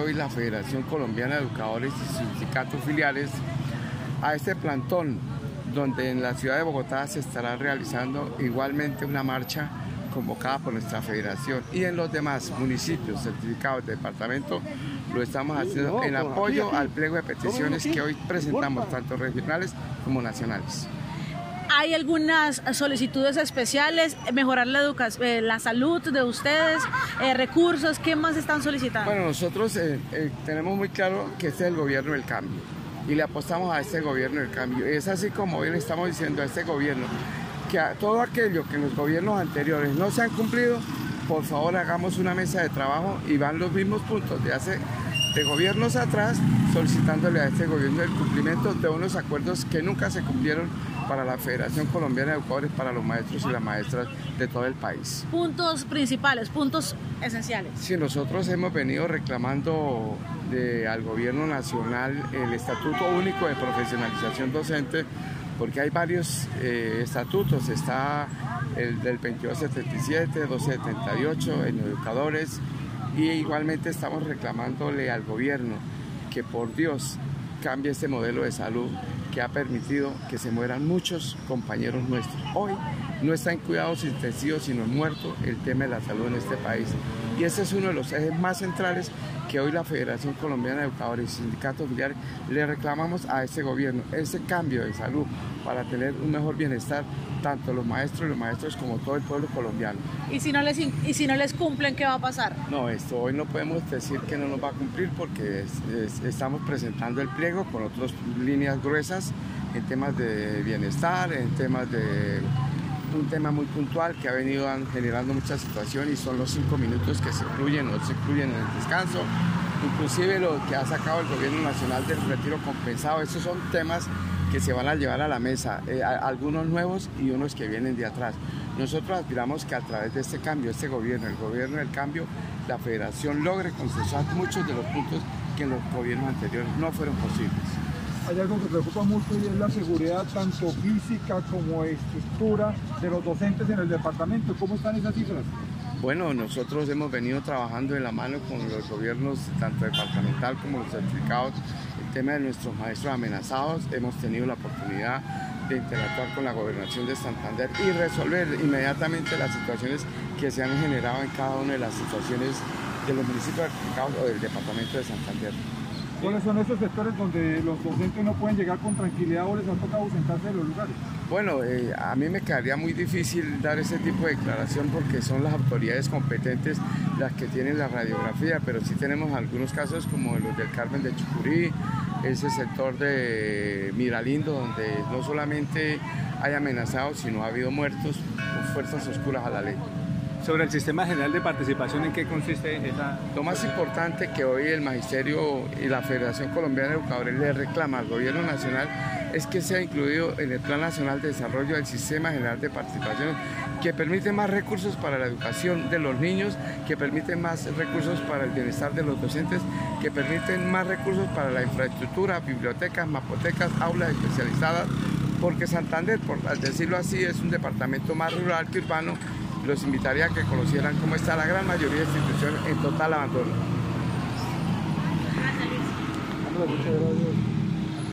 Hoy la Federación Colombiana de Educadores y sindicatos filiales a este plantón donde en la ciudad de Bogotá se estará realizando igualmente una marcha convocada por nuestra federación y en los demás municipios certificados de departamento lo estamos haciendo en apoyo al pliego de peticiones que hoy presentamos tanto regionales como nacionales. ¿Hay algunas solicitudes especiales? ¿Mejorar la, educación, eh, la salud de ustedes? Eh, ¿Recursos? ¿Qué más están solicitando? Bueno, nosotros eh, tenemos muy claro que este es el gobierno del cambio y le apostamos a este gobierno del cambio. Es así como le estamos diciendo a este gobierno que a todo aquello que en los gobiernos anteriores no se han cumplido, por favor hagamos una mesa de trabajo y van los mismos puntos de hace de gobiernos atrás solicitándole a este gobierno el cumplimiento de unos acuerdos que nunca se cumplieron para la Federación Colombiana de Educadores, para los maestros y las maestras de todo el país. Puntos principales, puntos esenciales. Sí, nosotros hemos venido reclamando al gobierno nacional el Estatuto Único de Profesionalización Docente, porque hay varios eh, estatutos, está el del 2277, 1278 en educadores, y igualmente estamos reclamándole al gobierno que por Dios cambie este modelo de salud que ha permitido que se mueran muchos compañeros nuestros. Hoy no está en cuidados intensivos, sino muerto el tema de la salud en este país. Y ese es uno de los ejes más centrales que hoy la Federación Colombiana de Educadores y Sindicatos Filiales le reclamamos a este gobierno, ese cambio de salud para tener un mejor bienestar, tanto los maestros y los maestros como todo el pueblo colombiano. ¿Y si no les, y si no les cumplen, qué va a pasar? No, esto hoy no podemos decir que no nos va a cumplir porque estamos presentando el pliego con otras líneas gruesas en temas de bienestar, en temas de un tema muy puntual que ha venido generando mucha situación y son los cinco minutos que se incluyen o se incluyen en el descanso, inclusive lo que ha sacado el gobierno nacional del retiro compensado, esos son temas que se van a llevar a la mesa, eh, algunos nuevos y unos que vienen de atrás. Nosotros aspiramos que a través de este cambio, este gobierno, el gobierno del cambio, la federación logre consensuar muchos de los puntos que en los gobiernos anteriores no fueron posibles hay algo que preocupa mucho y es la seguridad tanto física como estructura de los docentes en el departamento. ¿Cómo están esas cifras? Bueno, nosotros hemos venido trabajando de la mano con los gobiernos, tanto departamental como los certificados, el tema de nuestros maestros amenazados. Hemos tenido la oportunidad de interactuar con la gobernación de Santander y resolver inmediatamente las situaciones que se han generado en cada una de las situaciones de los municipios certificados o del departamento de Santander. ¿Cuáles son esos sectores donde los docentes no pueden llegar con tranquilidad o les ha tocado ausentarse de los lugares? Bueno, eh, a mí me quedaría muy difícil dar ese tipo de declaración porque son las autoridades competentes las que tienen la radiografía, pero sí tenemos algunos casos como los del Carmen de Chucurí, ese sector de Miralindo, donde no solamente hay amenazados, sino ha habido muertos con fuerzas oscuras a la ley. Sobre el sistema general de participación, ¿en qué consiste esa...? Lo más importante que hoy el Magisterio y la Federación Colombiana de Educadores le reclama al Gobierno Nacional es que sea incluido en el Plan Nacional de Desarrollo del Sistema General de Participación que permite más recursos para la educación de los niños, que permite más recursos para el bienestar de los docentes, que permiten más recursos para la infraestructura, bibliotecas, mapotecas, aulas especializadas, porque Santander, por decirlo así, es un departamento más rural que urbano los invitaría a que conocieran cómo está la gran mayoría de instituciones en total abandono. Gracias, Luis.